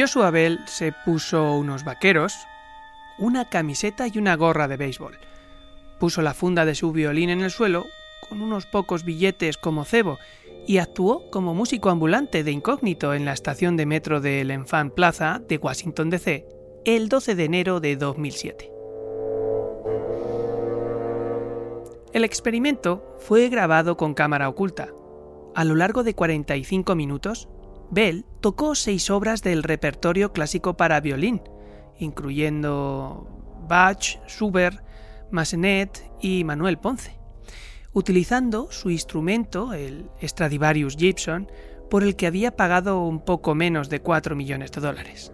Joshua Bell se puso unos vaqueros, una camiseta y una gorra de béisbol. Puso la funda de su violín en el suelo, con unos pocos billetes como cebo, y actuó como músico ambulante de incógnito en la estación de metro de L'Enfant Plaza de Washington DC el 12 de enero de 2007. El experimento fue grabado con cámara oculta. A lo largo de 45 minutos, Bell tocó seis obras del repertorio clásico para violín, incluyendo Bach, Schubert, Massenet y Manuel Ponce, utilizando su instrumento, el Stradivarius Gibson, por el que había pagado un poco menos de 4 millones de dólares.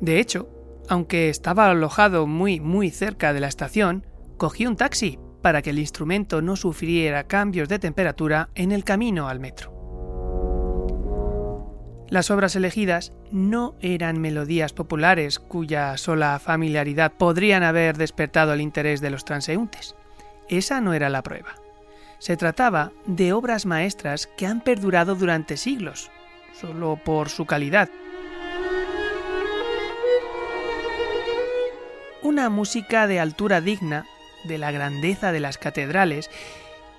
De hecho, aunque estaba alojado muy muy cerca de la estación, cogió un taxi para que el instrumento no sufriera cambios de temperatura en el camino al metro. Las obras elegidas no eran melodías populares cuya sola familiaridad podrían haber despertado el interés de los transeúntes. Esa no era la prueba. Se trataba de obras maestras que han perdurado durante siglos, solo por su calidad. Una música de altura digna de la grandeza de las catedrales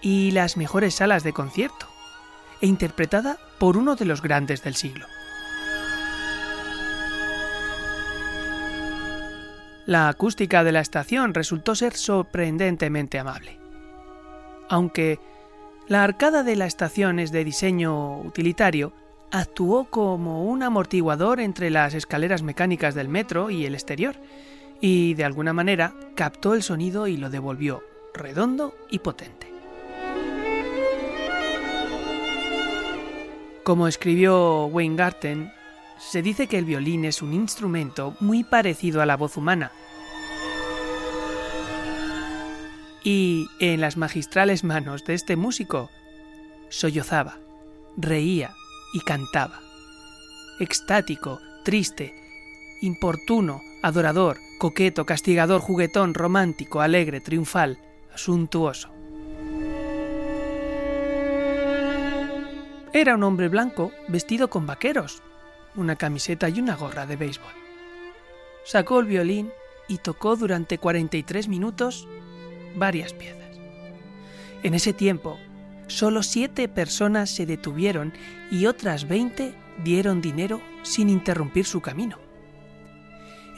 y las mejores salas de concierto, e interpretada por uno de los grandes del siglo. La acústica de la estación resultó ser sorprendentemente amable. Aunque la arcada de la estación es de diseño utilitario, actuó como un amortiguador entre las escaleras mecánicas del metro y el exterior, y de alguna manera captó el sonido y lo devolvió redondo y potente. Como escribió Weingarten, se dice que el violín es un instrumento muy parecido a la voz humana. Y en las magistrales manos de este músico sollozaba, reía y cantaba. Extático, triste, importuno, adorador, coqueto, castigador, juguetón, romántico, alegre, triunfal, suntuoso. Era un hombre blanco vestido con vaqueros, una camiseta y una gorra de béisbol. Sacó el violín y tocó durante 43 minutos varias piezas. En ese tiempo, solo siete personas se detuvieron y otras 20 dieron dinero sin interrumpir su camino.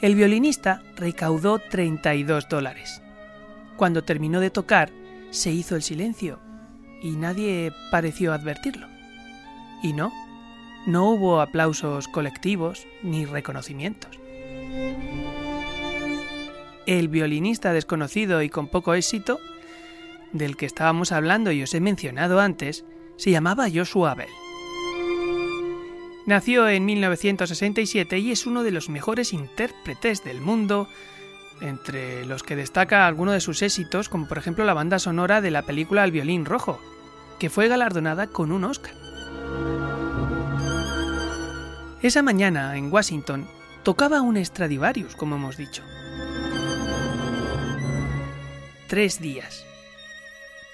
El violinista recaudó 32 dólares. Cuando terminó de tocar, se hizo el silencio y nadie pareció advertirlo. Y no, no hubo aplausos colectivos ni reconocimientos. El violinista desconocido y con poco éxito, del que estábamos hablando y os he mencionado antes, se llamaba Joshua Bell. Nació en 1967 y es uno de los mejores intérpretes del mundo, entre los que destaca alguno de sus éxitos, como por ejemplo la banda sonora de la película El violín rojo, que fue galardonada con un Oscar. Esa mañana, en Washington, tocaba un Stradivarius, como hemos dicho. Tres días.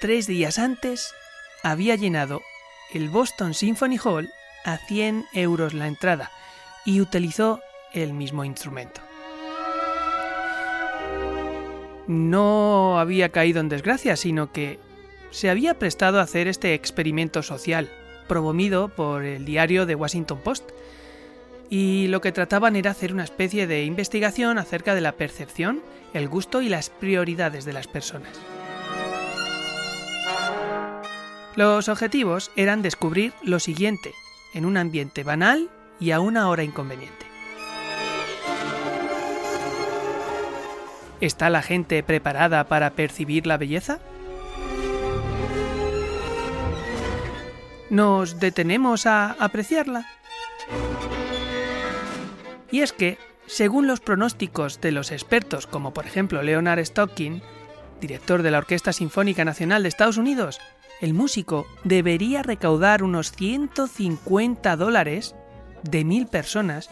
Tres días antes había llenado el Boston Symphony Hall a 100 euros la entrada y utilizó el mismo instrumento. No había caído en desgracia, sino que se había prestado a hacer este experimento social, promovido por el diario The Washington Post, y lo que trataban era hacer una especie de investigación acerca de la percepción, el gusto y las prioridades de las personas. Los objetivos eran descubrir lo siguiente, en un ambiente banal y a una hora inconveniente. ¿Está la gente preparada para percibir la belleza? ¿Nos detenemos a apreciarla? Y es que, según los pronósticos de los expertos, como por ejemplo Leonard Stocking, director de la Orquesta Sinfónica Nacional de Estados Unidos, el músico debería recaudar unos 150 dólares de mil personas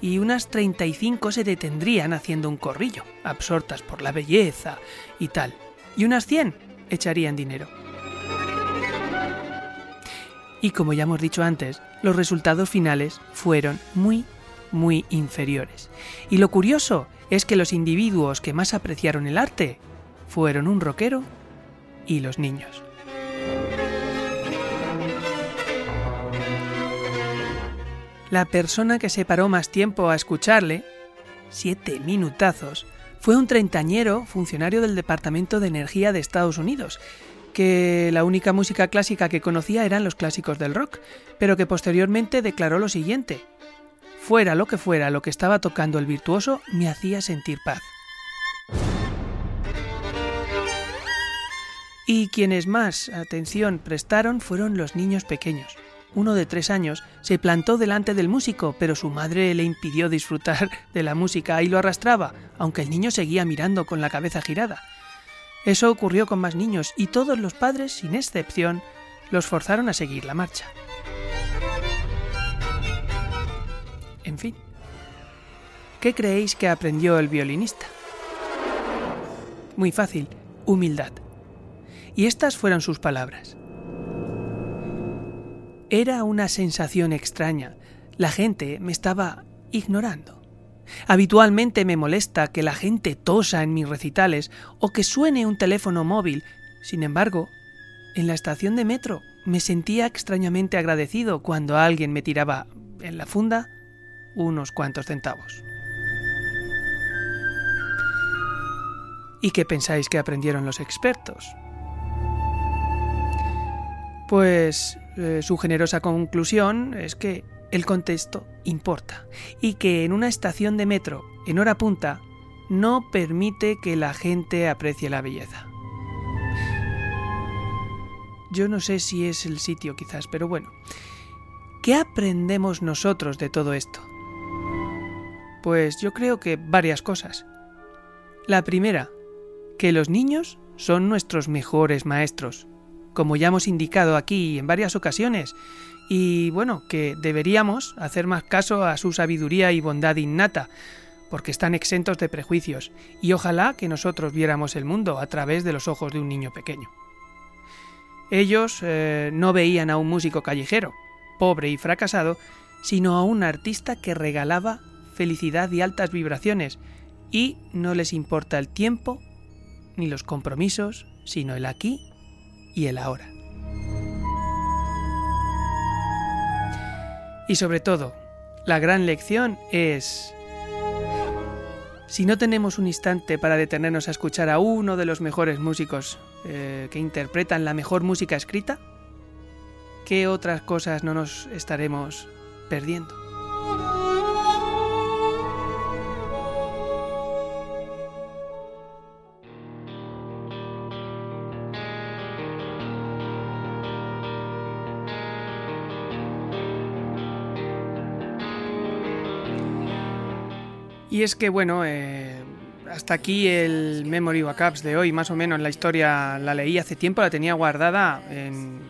y unas 35 se detendrían haciendo un corrillo, absortas por la belleza y tal, y unas 100 echarían dinero. Y como ya hemos dicho antes, los resultados finales fueron muy, muy inferiores. Y lo curioso es que los individuos que más apreciaron el arte fueron un rockero y los niños. La persona que se paró más tiempo a escucharle, siete minutazos, fue un treintañero funcionario del Departamento de Energía de Estados Unidos, que la única música clásica que conocía eran los clásicos del rock, pero que posteriormente declaró lo siguiente. Fuera lo que fuera lo que estaba tocando el virtuoso, me hacía sentir paz. Y quienes más atención prestaron fueron los niños pequeños uno de tres años, se plantó delante del músico, pero su madre le impidió disfrutar de la música y lo arrastraba, aunque el niño seguía mirando con la cabeza girada. Eso ocurrió con más niños y todos los padres, sin excepción, los forzaron a seguir la marcha. En fin, ¿qué creéis que aprendió el violinista? Muy fácil, humildad. Y estas fueron sus palabras. Era una sensación extraña. La gente me estaba ignorando. Habitualmente me molesta que la gente tosa en mis recitales o que suene un teléfono móvil. Sin embargo, en la estación de metro me sentía extrañamente agradecido cuando alguien me tiraba en la funda unos cuantos centavos. ¿Y qué pensáis que aprendieron los expertos? Pues eh, su generosa conclusión es que el contexto importa y que en una estación de metro en hora punta no permite que la gente aprecie la belleza. Yo no sé si es el sitio quizás, pero bueno. ¿Qué aprendemos nosotros de todo esto? Pues yo creo que varias cosas. La primera, que los niños son nuestros mejores maestros como ya hemos indicado aquí en varias ocasiones, y bueno, que deberíamos hacer más caso a su sabiduría y bondad innata, porque están exentos de prejuicios, y ojalá que nosotros viéramos el mundo a través de los ojos de un niño pequeño. Ellos eh, no veían a un músico callejero, pobre y fracasado, sino a un artista que regalaba felicidad y altas vibraciones, y no les importa el tiempo ni los compromisos, sino el aquí y el ahora. Y sobre todo, la gran lección es... Si no tenemos un instante para detenernos a escuchar a uno de los mejores músicos eh, que interpretan la mejor música escrita, ¿qué otras cosas no nos estaremos perdiendo? Y es que, bueno, eh, hasta aquí el Memory Backups de hoy, más o menos la historia la leí hace tiempo, la tenía guardada en,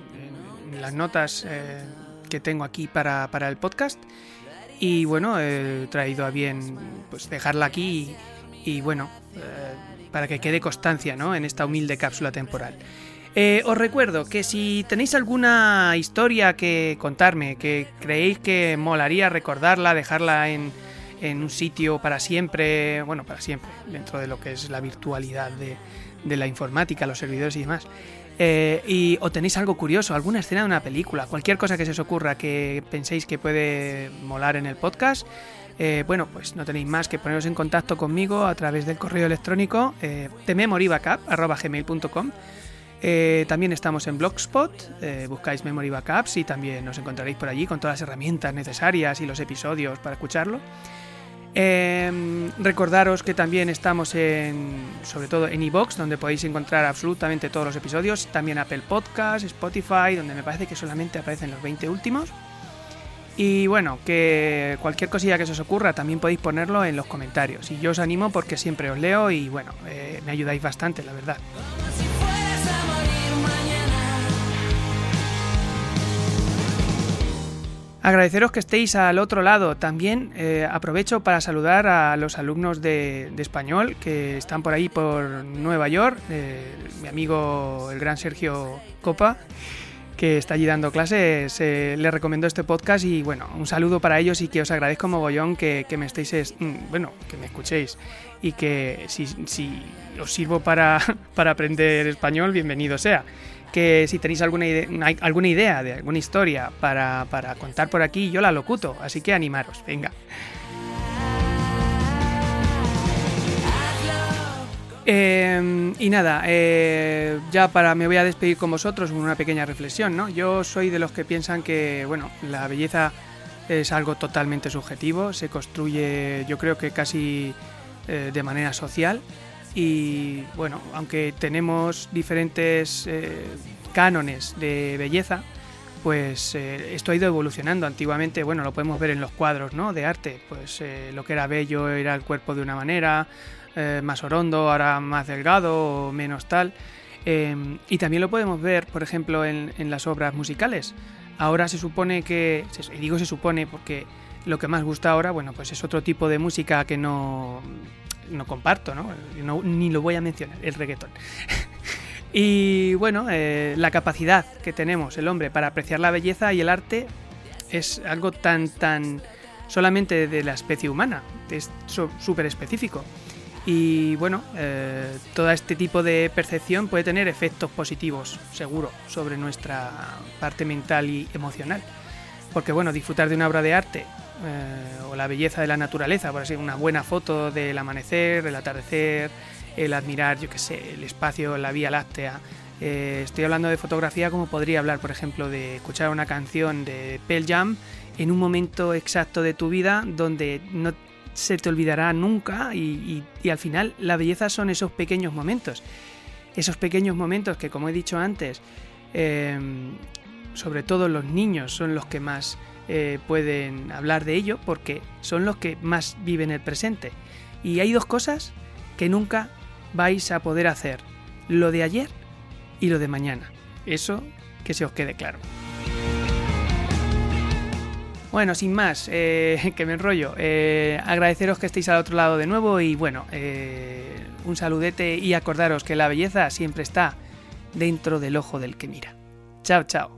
las notas eh, que tengo aquí para, el podcast. Y bueno, he traído a bien pues dejarla aquí y, bueno, eh, para que quede constancia ¿no? en esta humilde cápsula temporal. Eh, os recuerdo que si tenéis alguna historia que contarme, que creéis que molaría recordarla, dejarla en, un sitio para siempre, bueno, para siempre, dentro de lo que es la virtualidad de, la informática, los servidores y demás, eh, y o tenéis algo curioso, alguna escena de una película, cualquier cosa que se os ocurra que penséis que puede molar en el podcast, eh, bueno, pues no tenéis más que poneros en contacto conmigo a través del correo electrónico eh, eh, también estamos en Blogspot, buscáis Memory Backups y también nos encontraréis por allí con todas las herramientas necesarias y los episodios para escucharlo. Eh, recordaros que también estamos en, sobre todo en iBox, donde podéis encontrar absolutamente todos los episodios, también Apple Podcast, Spotify, donde me parece que solamente aparecen los 20 últimos. Y bueno, que cualquier cosilla que se os ocurra también podéis ponerlo en los comentarios. Y yo os animo porque siempre os leo y bueno, me ayudáis bastante, la verdad. Agradeceros que estéis al otro lado. También eh, aprovecho para saludar a los alumnos de, español que están por ahí por Nueva York. Eh, mi amigo el gran Sergio Copa, que está allí dando clases, eh, le recomiendo este podcast y bueno, un saludo para ellos y que os agradezco mogollón que, que me estéis, mm, bueno, que me escuchéis y que si, si os sirvo para, para aprender español, bienvenido sea que si tenéis alguna alguna idea de alguna historia para, contar por aquí, yo la locuto, así que animaros, venga. Em, y nada, eh, ya para me voy a despedir con vosotros con una pequeña reflexión, ¿no? Yo soy de los que piensan que, bueno, la belleza es algo totalmente subjetivo, se construye, yo creo que casi eh, de manera social y bueno, aunque tenemos diferentes eh, cánones de belleza, pues eh, esto ha ido evolucionando. Antiguamente, bueno, lo podemos ver en los cuadros ¿no? de arte, pues eh, lo que era bello era el cuerpo de una manera, más orondo, ahora más delgado o menos tal. Em, y también lo podemos ver, por ejemplo, en, en, las obras musicales. Ahora se supone que, y digo se supone porque lo que más gusta ahora, bueno, pues es otro tipo de música que no, no comparto, ¿no? Ni lo voy a mencionar, el reggaetón. y bueno, eh, la capacidad que tenemos el hombre para apreciar la belleza y el arte es algo tan, tan solamente de la especie humana, es súper específico. Y bueno, eh, todo este tipo de percepción puede tener efectos positivos, seguro, sobre nuestra parte mental y emocional. Porque bueno, disfrutar de una obra de arte eh, o la belleza de la naturaleza, por así una buena foto del amanecer, el atardecer, el admirar, yo qué sé, el espacio, la Vía Láctea. Eh, estoy hablando de fotografía como podría hablar, por ejemplo, de escuchar una canción de Pearl Jam en un momento exacto de tu vida donde no se te olvidará nunca y, al final la belleza son esos pequeños momentos. Esos pequeños momentos que, como he dicho antes, eh, sobre todo los niños son los que más eh, pueden hablar de ello porque son los que más viven el presente. Y hay dos cosas que nunca vais a poder hacer, lo de ayer y lo de mañana. Eso que se os quede claro. Bueno, sin más, eh, que me enrollo, eh, agradeceros que estéis al otro lado de nuevo y bueno, un saludete y acordaros que la belleza siempre está dentro del ojo del que mira. Chao, chao.